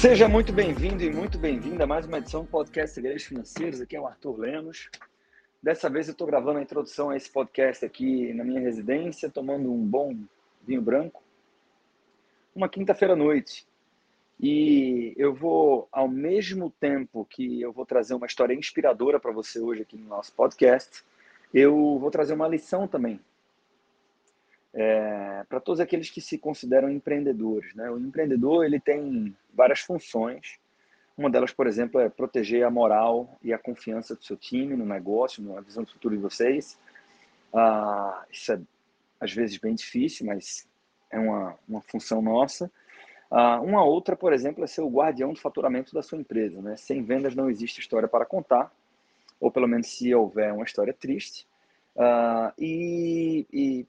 Seja muito bem-vindo e muito bem-vinda a mais uma edição do podcast Segredos Financeiros. Aqui é o Arthur Lemos. Dessa vez eu estou gravando a introdução a esse podcast aqui na minha residência, tomando um bom vinho branco. Uma quinta-feira à noite. E eu vou, ao mesmo tempo que eu vou trazer uma história inspiradora para você hoje aqui no nosso podcast, eu vou trazer uma lição também é, para todos aqueles que se consideram empreendedores. Né? O empreendedor ele tem várias funções. Uma delas, por exemplo, é proteger a moral e a confiança do seu time no negócio, na visão do futuro de vocês. Ah, isso é, às vezes, bem difícil, mas é uma, uma função nossa. Ah, uma outra, por exemplo, é ser o guardião do faturamento da sua empresa. Né? Sem vendas não existe história para contar, ou pelo menos se houver uma história triste. Ah, e, e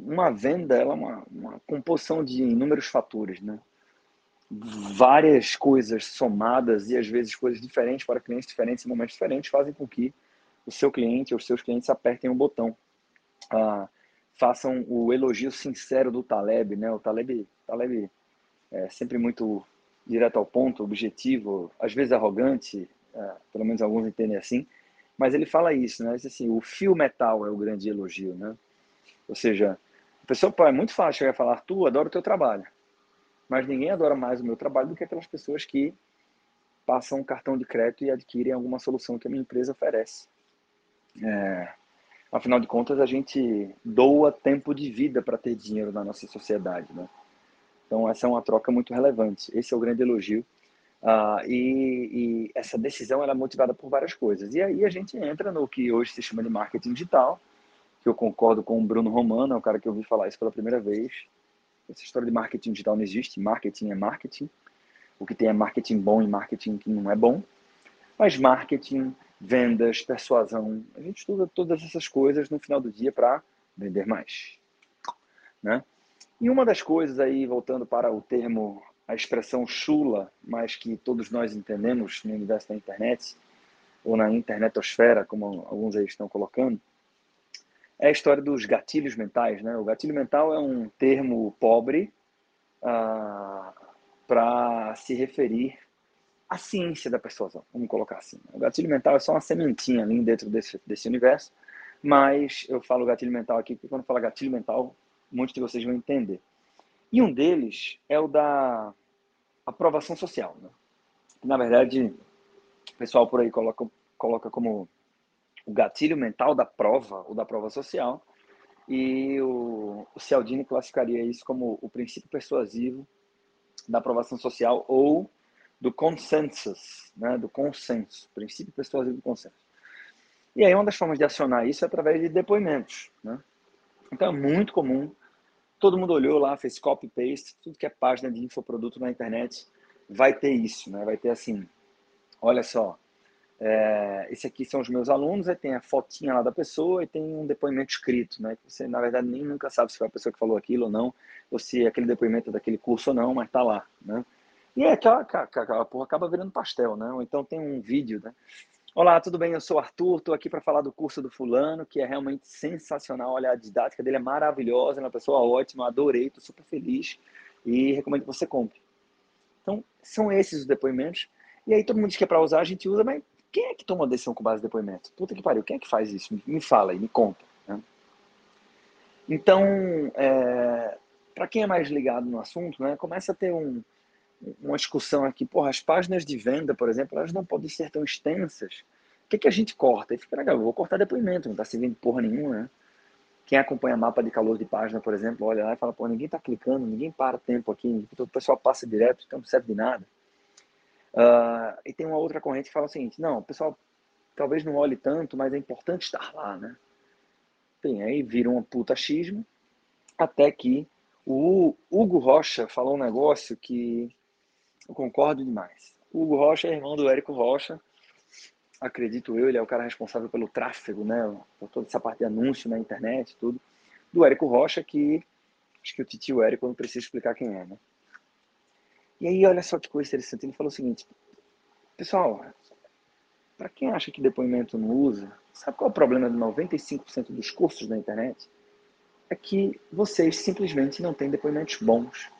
uma venda é uma, uma composição de inúmeros fatores, né? Várias coisas somadas e às vezes coisas diferentes para clientes diferentes em momentos diferentes fazem com que o seu cliente ou os seus clientes apertem o botão. Ah, façam o elogio sincero do Taleb, né? O Taleb, Taleb é sempre muito direto ao ponto, objetivo, às vezes arrogante, é, pelo menos alguns entendem assim, mas ele fala isso, né? Assim, o fio metal é o grande elogio, né? Ou seja, pessoa, pô, é muito fácil chegar e falar, tu adoro o teu trabalho. Mas ninguém adora mais o meu trabalho do que aquelas pessoas que passam um cartão de crédito e adquirem alguma solução que a minha empresa oferece. É, afinal de contas, a gente doa tempo de vida para ter dinheiro na nossa sociedade, né? Então, essa é uma troca muito relevante. Esse é o grande elogio. Uh, e, e, essa decisão é motivada por várias coisas. E aí a gente entra no que hoje se chama de marketing digital, que eu concordo com o Bruno Romano, é o cara que eu ouvi falar isso pela primeira vez. Essa história de marketing digital não existe, marketing é marketing. O que tem é marketing bom e marketing que não é bom. Mas marketing, vendas, persuasão, a gente estuda todas essas coisas no final do dia para vender mais. Né? E uma das coisas aí, voltando para o termo, a expressão chula, mas que todos nós entendemos no universo da internet, ou na internetosfera, como alguns aí estão colocando, é a história dos gatilhos mentais. Né? O gatilho mental é um termo pobre ah, para se referir à ciência da persuasão, vamos colocar assim. O gatilho mental é só uma sementinha ali dentro desse, desse universo, mas eu falo gatilho mental aqui porque quando eu falo gatilho mental, muitos de vocês vão entender. E um deles é o da aprovação social. Né? Na verdade, o pessoal por aí coloca, coloca como o gatilho mental da prova ou da prova social. E o, o Cialdini classificaria isso como o princípio persuasivo da aprovação social ou do consensus, né, do consenso, princípio persuasivo do consenso. E aí uma das formas de acionar isso é através de depoimentos, né? Então é muito comum, todo mundo olhou lá, fez copy paste, tudo que é página de infoproduto na internet vai ter isso, né? Vai ter assim, olha só, é, esse aqui são os meus alunos, aí tem a fotinha lá da pessoa e tem um depoimento escrito, né? Você, na verdade, nem nunca sabe se foi a pessoa que falou aquilo ou não, ou se aquele depoimento é daquele curso ou não, mas tá lá, né? E é aquela, aquela porra acaba virando pastel, né? Ou então tem um vídeo, né? Olá, tudo bem? Eu sou o Arthur, estou aqui para falar do curso do fulano, que é realmente sensacional. Olha, a didática dele é maravilhosa, é uma pessoa ótima, adorei, estou super feliz e recomendo que você compre. Então, são esses os depoimentos. E aí todo mundo diz que é para usar, a gente usa, mas quem é que toma decisão com base em depoimento? Puta que pariu, quem é que faz isso? Me fala aí, me conta. Né? Então, é, para quem é mais ligado no assunto, né, começa a ter um, uma discussão aqui. Porra, as páginas de venda, por exemplo, elas não podem ser tão extensas. O que, é que a gente corta? E fica vou cortar depoimento, não está servindo porra nenhuma, né? Quem acompanha mapa de calor de página, por exemplo, olha lá e fala, pô, ninguém está clicando, ninguém para tempo aqui, o pessoal passa direto, então não serve de nada. Uh, e tem uma outra corrente que fala o seguinte: não, o pessoal talvez não olhe tanto, mas é importante estar lá, né? Tem aí vira um puta xismo, até que o Hugo Rocha falou um negócio que eu concordo demais. O Hugo Rocha é irmão do Érico Rocha, acredito eu, ele é o cara responsável pelo tráfego, né? Por toda essa parte de anúncio na internet, tudo. Do Érico Rocha, que acho que o titio Érico não precisa explicar quem é, né? E aí, olha só que coisa interessante. Ele falou o seguinte: Pessoal, para quem acha que depoimento não usa, sabe qual é o problema de 95% dos cursos da internet? É que vocês simplesmente não têm depoimentos bons.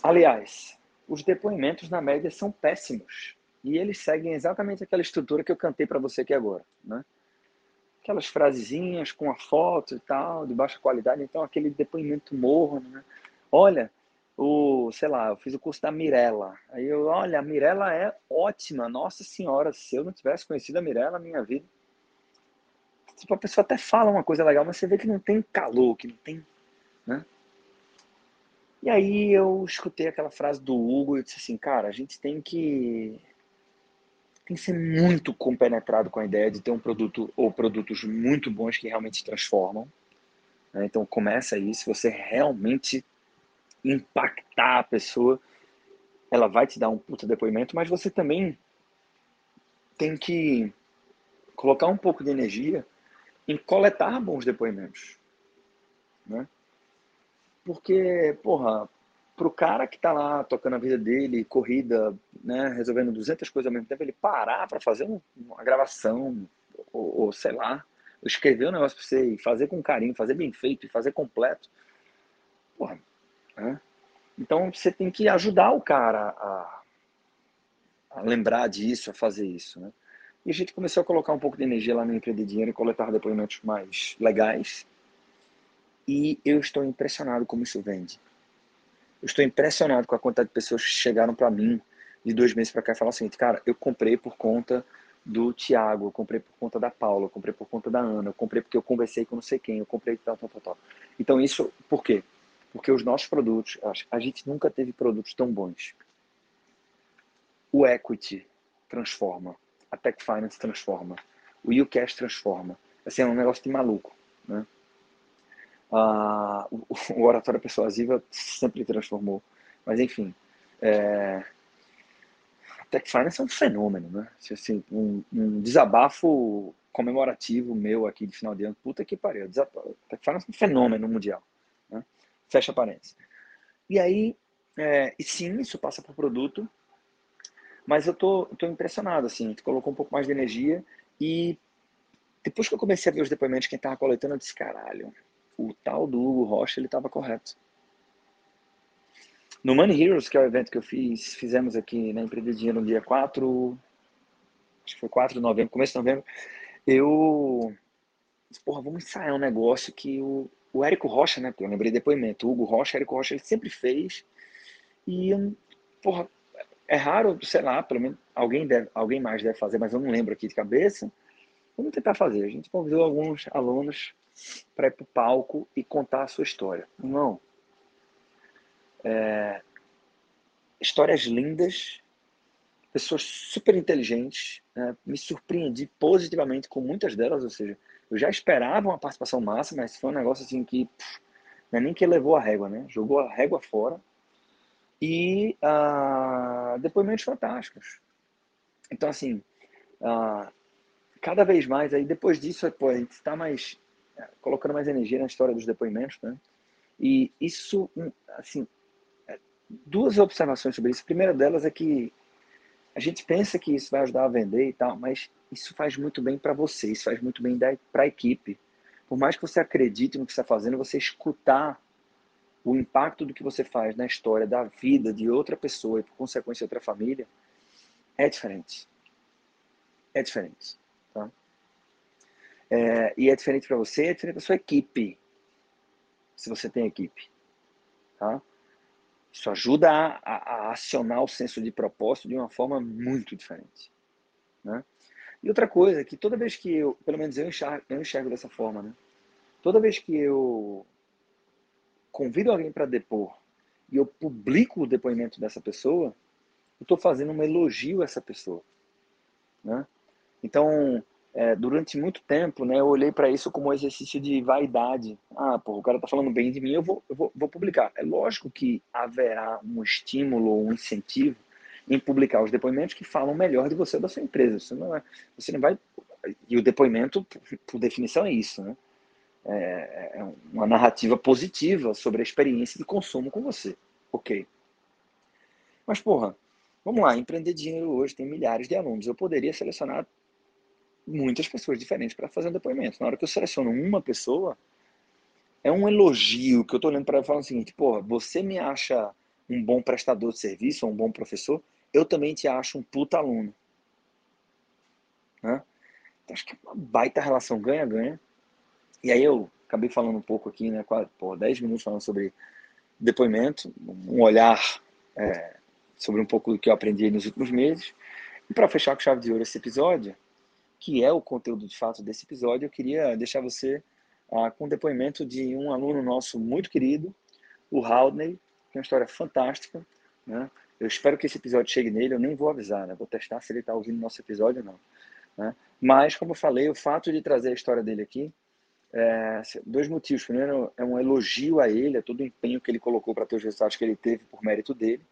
Aliás, os depoimentos, na média, são péssimos. E eles seguem exatamente aquela estrutura que eu cantei para você aqui agora, né? Aquelas frasezinhas com a foto e tal, de baixa qualidade, então aquele depoimento morno, né? Olha, o, sei lá, eu fiz o curso da Mirella. Aí eu, olha, a Mirella é ótima, nossa senhora, se eu não tivesse conhecido a Mirella na minha vida. Tipo, a pessoa até fala uma coisa legal, mas você vê que não tem calor, que não tem, né? E aí eu escutei aquela frase do Hugo e disse assim, cara, a gente tem que tem que ser muito compenetrado com a ideia de ter um produto ou produtos muito bons que realmente transformam. Né? Então começa aí, se você realmente impactar a pessoa, ela vai te dar um puta depoimento, mas você também tem que colocar um pouco de energia em coletar bons depoimentos, né? Porque, porra, pro cara que tá lá tocando a vida dele, corrida, né, resolvendo 200 coisas ao mesmo tempo, ele parar para fazer uma gravação, ou, ou, sei lá, escrever um negócio pra você e fazer com carinho, fazer bem feito e fazer completo, porra, né? Então você tem que ajudar o cara a, a, lembrar disso, a fazer isso, né? E a gente começou a colocar um pouco de energia lá no Empreender Dinheiro e coletar depoimentos mais legais. E eu estou impressionado como isso vende. Eu estou impressionado com a quantidade de pessoas que chegaram para mim de dois meses para cá e falaram assim, cara, eu comprei por conta do Tiago, eu comprei por conta da Paula, eu comprei por conta da Ana, eu comprei porque eu conversei com não sei quem, eu comprei tal, tal, tal, tal. Então isso, por quê? Porque os nossos produtos, a gente nunca teve produtos tão bons. O Equity transforma, a Tech Finance transforma, o UCash transforma. Assim, é um negócio de maluco, né? Ah, o, oratório persuasiva sempre transformou. Mas, enfim, é, a Tech Finance é um fenômeno, né? Assim, um, um, desabafo comemorativo meu aqui de final de ano. Puta que pariu. Tech Finance é um fenômeno mundial. Né? Fecha parênteses. E aí, é, e sim, isso passa por produto, mas eu tô, tô impressionado, assim, colocou um pouco mais de energia e depois que eu comecei a ver os depoimentos de quem tava coletando, eu disse, caralho, o tal do Hugo Rocha, ele estava correto. No Money Heroes, que é o evento que eu fiz, fizemos aqui na Empreender Dinheiro no dia 4, acho que foi 4 de novembro, começo de novembro, eu disse, porra, vamos ensaiar um negócio que o, o Érico Rocha, né, porque eu lembrei depoimento, o Hugo Rocha, Érico Rocha, ele sempre fez, e, porra, é raro, sei lá, pelo menos alguém, deve, alguém mais deve fazer, mas eu não lembro aqui de cabeça, vamos tentar fazer. A gente convidou alguns alunos para ir para o palco e contar a sua história. Não. É, histórias lindas, pessoas super inteligentes. Né? Me surpreendi positivamente com muitas delas, ou seja, eu já esperava uma participação massa, mas foi um negócio assim que pff, é nem que levou a régua, né? Jogou a régua fora. E uh, depoimentos fantásticos. Então, assim, uh, cada vez mais, aí depois disso, pô, a gente está mais colocando mais energia na história dos depoimentos, né? E isso, assim, é, duas observações sobre isso. A primeira delas é que a gente pensa que isso vai ajudar a vender e tal, mas isso faz muito bem para você, isso faz muito bem para a equipe. Por mais que você acredite no que está fazendo, você escutar o impacto do que você faz na história da vida de outra pessoa e, por consequência, outra família, é diferente. É diferente. Tá? É, e é diferente para você, é diferente para sua equipe, se você tem equipe. Tá? Isso ajuda a, a, a, acionar o senso de propósito de uma forma muito diferente. Né? E outra coisa, que toda vez que eu, pelo menos eu enxergo, eu enxergo dessa forma, né? toda vez que eu convido alguém para depor e eu publico o depoimento dessa pessoa, eu estou fazendo um elogio a essa pessoa. Né? Então, é, durante muito tempo, né, eu olhei para isso como um exercício de vaidade. Ah, pô, o cara tá falando bem de mim, eu vou, eu vou, vou publicar. É lógico que haverá um estímulo um incentivo em publicar os depoimentos que falam melhor de você ou da sua empresa. Você não, é, você não vai. E o depoimento, por definição, é isso, né? É, é uma narrativa positiva sobre a experiência de consumo com você. Ok. Mas, porra, vamos lá, empreender dinheiro hoje tem milhares de alunos. Eu poderia selecionar muitas pessoas diferentes para fazer um depoimento. Na hora que eu seleciono uma pessoa, é um elogio que eu estou olhando para ela falando o seguinte, pô, você me acha um bom prestador de serviço, um bom professor, eu também te acho um puta aluno. Né? Então, acho que é uma baita relação ganha-ganha. E aí eu acabei falando um pouco aqui, né, quase, por 10 minutos falando sobre depoimento, um olhar é, sobre um pouco do que eu aprendi nos últimos meses. E para fechar com chave de ouro esse episódio, que é o conteúdo de fato desse episódio, eu queria deixar você ah, com o depoimento de um aluno nosso muito querido, o Haldney, que é uma história fantástica. Né? Eu espero que esse episódio chegue nele, eu nem vou avisar, né? vou testar se ele está ouvindo nosso episódio ou não. Né? Mas, como eu falei, o fato de trazer a história dele aqui, é, dois motivos. Primeiro, é um elogio a ele, a todo o empenho que ele colocou para ter os resultados que ele teve por mérito dele.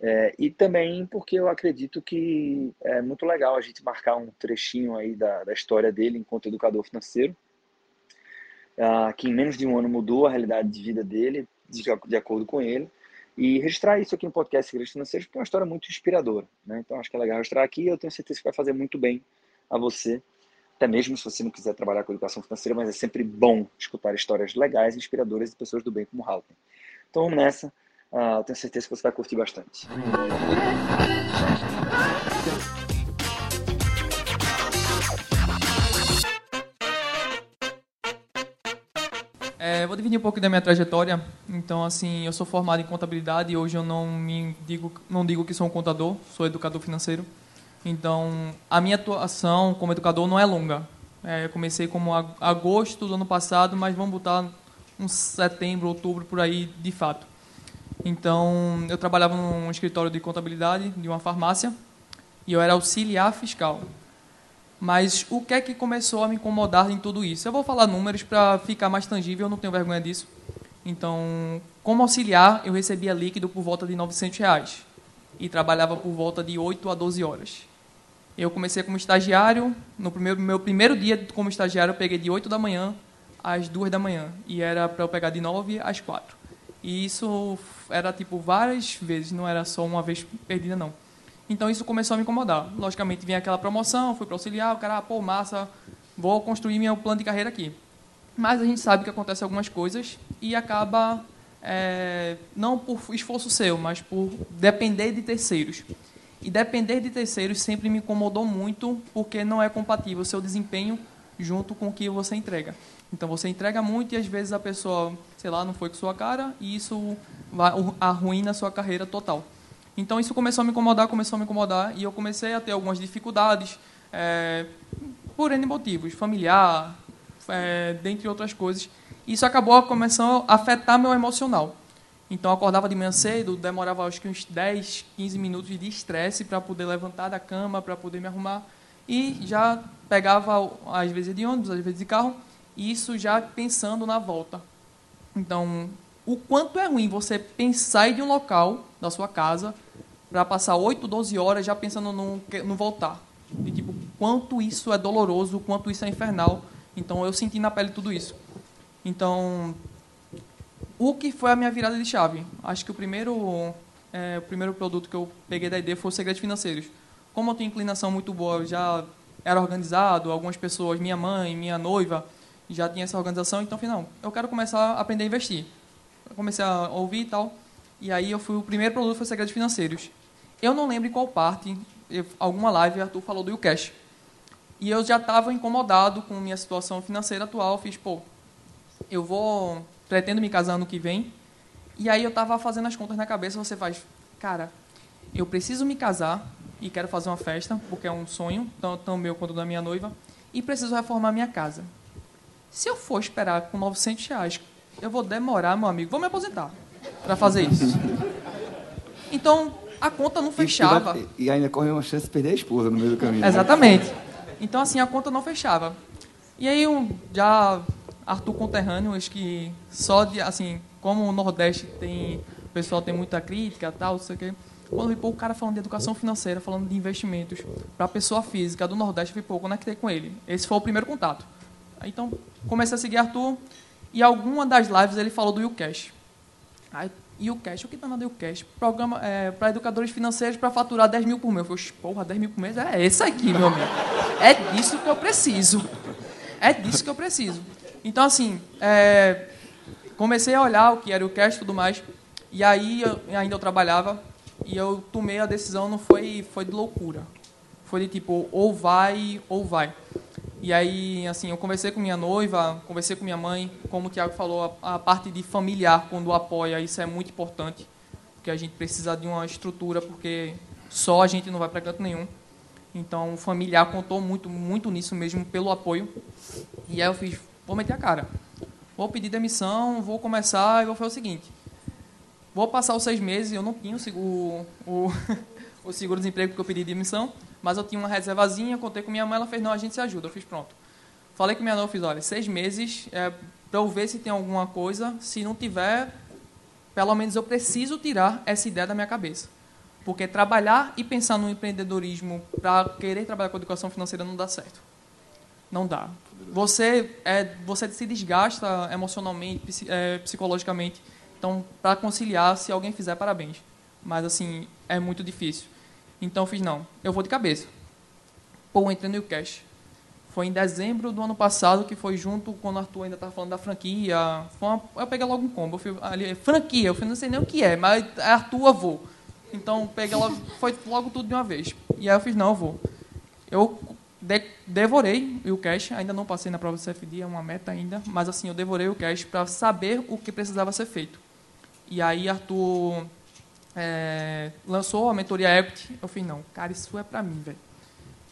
É, e também porque eu acredito que é muito legal a gente marcar um trechinho aí da, da história dele enquanto educador financeiro, uh, que em menos de um ano mudou a realidade de vida dele, de, de acordo com ele, e registrar isso aqui no podcast Segredos Financeiros, porque é uma história muito inspiradora. Né? Então acho que é legal registrar aqui e eu tenho certeza que vai fazer muito bem a você, até mesmo se você não quiser trabalhar com educação financeira, mas é sempre bom escutar histórias legais inspiradoras de pessoas do bem como Halton. Então vamos nessa, eu tenho certeza que você vai curtir bastante. É, vou dividir um pouco da minha trajetória. Então, assim, eu sou formado em contabilidade e hoje eu não me digo, não digo que sou um contador, sou educador financeiro. Então, a minha atuação como educador não é longa. É, eu comecei como agosto do ano passado, mas vamos botar uns setembro, outubro por aí, de fato. Então, eu trabalhava num escritório de contabilidade de uma farmácia e eu era auxiliar fiscal. Mas o que é que começou a me incomodar em tudo isso? Eu vou falar números para ficar mais tangível, eu não tenho vergonha disso. Então, como auxiliar, eu recebia líquido por volta de 900 reais e trabalhava por volta de 8 a 12 horas. Eu comecei como estagiário, no primeiro, meu primeiro dia como estagiário eu peguei de 8 da manhã às 2 da manhã e era para eu pegar de 9 às 4. E isso era tipo várias vezes, não era só uma vez perdida não. Então isso começou a me incomodar. Logicamente, vinha aquela promoção, fui para auxiliar, o cara, ah, pô, massa, vou construir meu plano de carreira aqui. Mas a gente sabe que acontece algumas coisas e acaba, é, não por esforço seu, mas por depender de terceiros. E depender de terceiros sempre me incomodou muito, porque não é compatível o seu desempenho junto com o que você entrega. Então você entrega muito e às vezes a pessoa, sei lá, não foi com sua cara e isso arruína a sua carreira total. Então isso começou a me incomodar, começou a me incomodar e eu comecei a ter algumas dificuldades é, por N motivos, familiar, é, dentre outras coisas. Isso acabou começando a afetar meu emocional. Então eu acordava de manhã cedo, demorava acho que uns 10, 15 minutos de estresse para poder levantar da cama, para poder me arrumar. E já pegava, às vezes de ônibus, às vezes de carro, isso já pensando na volta. Então, o quanto é ruim você pensar de um local da sua casa para passar 8, 12 horas já pensando no, no voltar. E, tipo, quanto isso é doloroso, quanto isso é infernal. Então, eu senti na pele tudo isso. Então, o que foi a minha virada de chave? Acho que o primeiro, é, o primeiro produto que eu peguei da ideia foi o Segredos Financeiros. Como eu tenho inclinação muito boa, eu já era organizado, algumas pessoas, minha mãe, minha noiva, já tinha essa organização, então falei, não, eu quero começar a aprender a investir. Eu comecei a ouvir e tal, e aí eu fui, o primeiro produto foi Segredos Financeiros. Eu não lembro em qual parte, eu, alguma live, Arthur falou do YouCash. E eu já estava incomodado com minha situação financeira atual. Fiz, pô, eu vou, pretendo me casar ano que vem. E aí eu estava fazendo as contas na cabeça. Você faz, cara, eu preciso me casar e quero fazer uma festa, porque é um sonho, tanto meu quanto da minha noiva. E preciso reformar minha casa. Se eu for esperar com 900 reais, eu vou demorar, meu amigo, vou me aposentar para fazer isso. Então, a conta não fechava. E, e ainda corre uma chance de perder a esposa no meio do caminho. Né? Exatamente. Então, assim, a conta não fechava. E aí, um, já Arthur conterrâneo, acho que só de, assim, como o Nordeste tem, o pessoal tem muita crítica tal, não sei o quê. Quando eu vi pô, o cara falando de educação financeira, falando de investimentos para a pessoa física do Nordeste, eu vi, pô, conectei com ele. Esse foi o primeiro contato. Então, comecei a seguir Arthur e alguma das lives ele falou do YouCash. Aí e o que tá na o cash? Programa é, para educadores financeiros para faturar 10 mil por mês. Eu falei, porra, 10 mil por mês é esse aqui, meu amigo. É disso que eu preciso. É disso que eu preciso. Então, assim, é, comecei a olhar o que era o cash e tudo mais. E aí, eu, ainda eu trabalhava, e eu tomei a decisão, não foi, foi de loucura. Foi de tipo, ou vai, ou vai. E aí, assim, eu conversei com minha noiva, conversei com minha mãe, como o Tiago falou, a, a, parte de familiar, quando apoia, isso é muito importante, porque a gente precisa de uma estrutura, porque só a gente não vai para canto nenhum. Então, o familiar contou muito, muito nisso mesmo, pelo apoio. E aí eu fiz, vou meter a cara. Vou pedir demissão, vou começar e vou fazer o seguinte. Vou passar os seis meses, eu não tinha o, o, o seguro-desemprego porque eu pedi demissão, mas eu tinha uma reservazinha, contei com minha mãe, ela fez, não, a gente se ajuda. Eu fiz, pronto. Falei com minha noiva, fiz, olha, seis meses é, para eu ver se tem alguma coisa. Se não tiver, pelo menos eu preciso tirar essa ideia da minha cabeça. Porque trabalhar e pensar no empreendedorismo para querer trabalhar com educação financeira não dá certo. Não dá. Você, é, você se desgasta emocionalmente, é, psicologicamente. Então, para conciliar, se alguém fizer, parabéns. Mas, assim, é muito difícil. Então, eu fiz, não, eu vou de cabeça. Pô, entrei no Cash. Foi em dezembro do ano passado, que foi junto quando o Arthur ainda estava falando da franquia. Uma, eu peguei logo um combo. Eu fui, ali, franquia, eu fui, não sei nem o que é, mas é Arthur, eu vou. Então, peguei logo, foi logo tudo de uma vez. E aí eu fiz, não, eu vou. Eu de, devorei o cash, ainda não passei na prova do CFD, é uma meta ainda, mas assim, eu devorei o cash para saber o que precisava ser feito. E aí Arthur é, lançou a mentoria Equity, eu fiz, não, cara, isso é para mim, velho.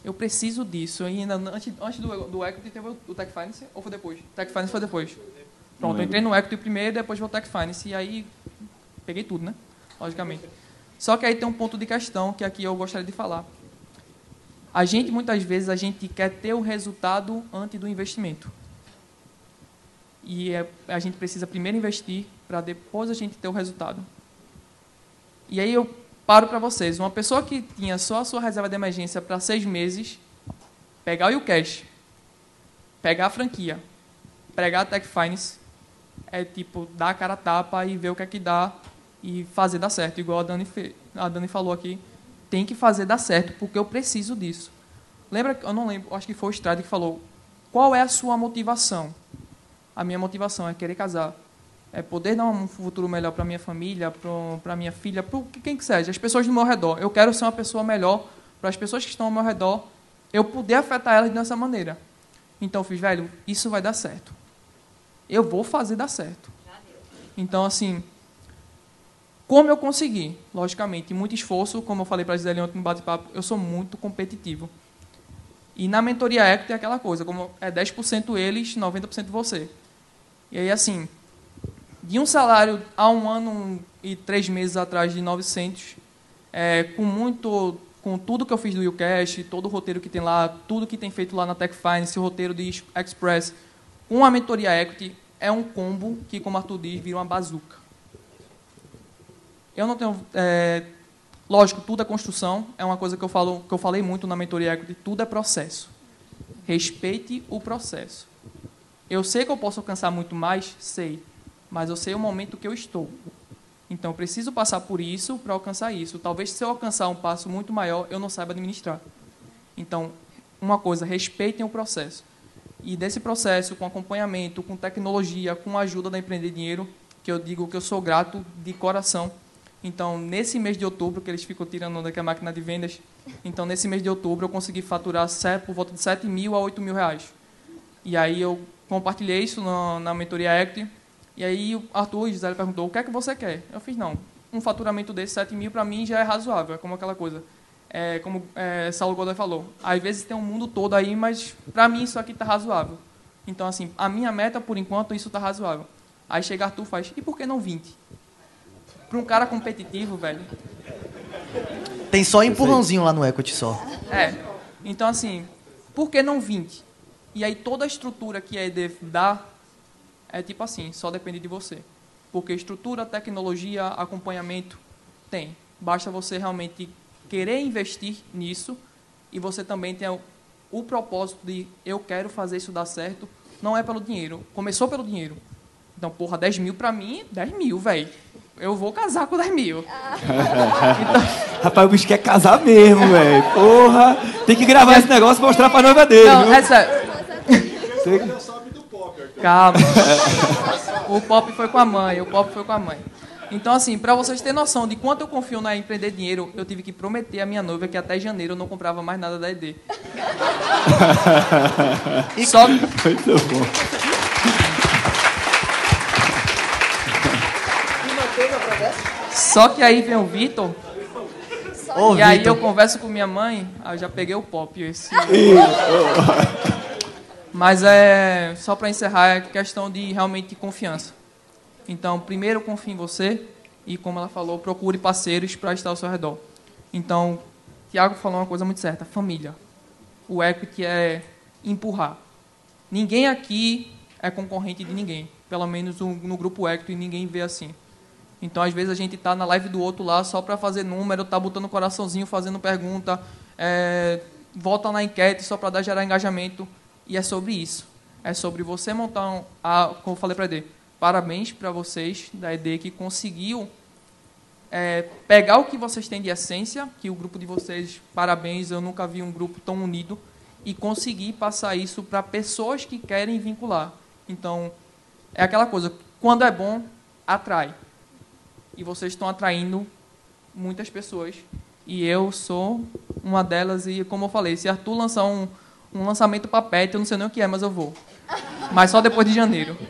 Eu preciso disso. E ainda antes, antes do, do Equity teve o Tech Finance, ou foi depois? Tech Finance foi depois. Pronto, eu entrei no Equity primeiro, depois vou Tech Finance, e aí peguei tudo, né? Logicamente. Só que aí tem um ponto de questão que aqui eu gostaria de falar. A gente, muitas vezes, a gente quer ter o resultado antes do investimento. E é, a gente precisa primeiro investir para depois a gente ter o resultado. E aí eu paro para vocês. Uma pessoa que tinha só a sua reserva de emergência para seis meses, pegar o cash, pegar a franquia, pegar a Tech Finance, é tipo dar a cara a tapa e ver o que é que dá e fazer dar certo, igual a Dani, a Dani falou aqui. Tem que fazer dar certo, porque eu preciso disso. Lembra, eu não lembro, acho que foi o Strade que falou, qual é a sua motivação? A minha motivação é querer casar, é poder dar um futuro melhor para minha família, para minha filha, para quem que seja, as pessoas do meu redor. Eu quero ser uma pessoa melhor para as pessoas que estão ao meu redor, eu poder afetar elas dessa maneira. Então eu fiz, velho, isso vai dar certo. Eu vou fazer dar certo. Então, assim, como eu consegui? Logicamente, muito esforço, como eu falei para a Gisele ontem no bate-papo, eu sou muito competitivo. E na mentoria é aquela coisa, como é 10% eles, 90% você. E aí, assim, de um salário há um ano e três meses atrás de 900, é, com muito, com tudo que eu fiz do YouCash, todo o roteiro que tem lá, tudo que tem feito lá na Tech Finance, o roteiro de Express, com a mentoria Equity, é um combo que, como Arthur diz, vira uma bazuca. Eu não tenho. É, lógico, tudo é construção. É uma coisa que eu, falo, que eu falei muito na mentoria Equity. Tudo é processo. Respeite o processo. Eu sei que eu posso alcançar muito mais, sei. Mas eu sei o momento que eu estou. Então, eu preciso passar por isso para alcançar isso. Talvez se eu alcançar um passo muito maior, eu não saiba administrar. Então, uma coisa, respeitem o processo. E desse processo, com acompanhamento, com tecnologia, com a ajuda da Empreender Dinheiro, que eu digo que eu sou grato de coração então, nesse mês de outubro, que eles ficam tirando daqui a máquina de vendas, então, nesse mês de outubro, eu consegui faturar por volta de 7 mil a 8 mil reais. E aí eu compartilhei isso na, na mentoria Equity, e aí o Arthur e Gisele perguntou, o que é que você quer? Eu fiz, não, um faturamento desse, 7 mil, para mim já é razoável, é como aquela coisa. É, como é, Saulo Godoy falou, às vezes tem um mundo todo aí, mas para mim isso aqui está razoável. Então, assim, a minha meta, por enquanto, isso está razoável. Aí chega Arthur e faz, e por que não 20? Para um cara competitivo, velho. Tem só empurrãozinho lá no equity só. É. Então, assim, por que não 20? E aí toda a estrutura que a EDF dá é tipo assim, só depende de você. Porque estrutura, tecnologia, acompanhamento tem. Basta você realmente querer investir nisso e você também tem o, o propósito de eu quero fazer isso dar certo. Não é pelo dinheiro. Começou pelo dinheiro. Então, porra, 10 mil pra mim, 10 mil, velho eu vou casar com 10 mil. então... Rapaz, o bicho quer casar mesmo, velho. Porra, tem que gravar esse negócio e mostrar pra noiva dele. Não, viu? é sério. Calma. O pop foi com a mãe, o pop foi com a mãe. Então, assim, para vocês terem noção de quanto eu confio na Empreender Dinheiro, eu tive que prometer à minha noiva que até janeiro eu não comprava mais nada da ED. Só... Muito bom. Só que aí vem o Vitor. e aí eu converso com minha mãe, eu já peguei o pop. Esse... Mas é só para encerrar, é questão de realmente confiança. Então, primeiro confie em você e, como ela falou, procure parceiros para estar ao seu redor. Então, Tiago falou uma coisa muito certa: família. O equity é empurrar. Ninguém aqui é concorrente de ninguém. Pelo menos no grupo equity ninguém vê assim. Então, às vezes, a gente está na live do outro lá só para fazer número, tá botando coraçãozinho, fazendo pergunta, é, volta na enquete só para dar gerar engajamento. E é sobre isso. É sobre você montar, um, a, como eu falei para ele, parabéns para vocês da ED que conseguiu é, pegar o que vocês têm de essência, que o grupo de vocês, parabéns, eu nunca vi um grupo tão unido, e conseguir passar isso para pessoas que querem vincular. Então, é aquela coisa, quando é bom, atrai. E vocês estão atraindo muitas pessoas. E eu sou uma delas, e como eu falei, se Arthur lançar um, um lançamento para pet, eu não sei nem o que é, mas eu vou. Mas só depois de janeiro.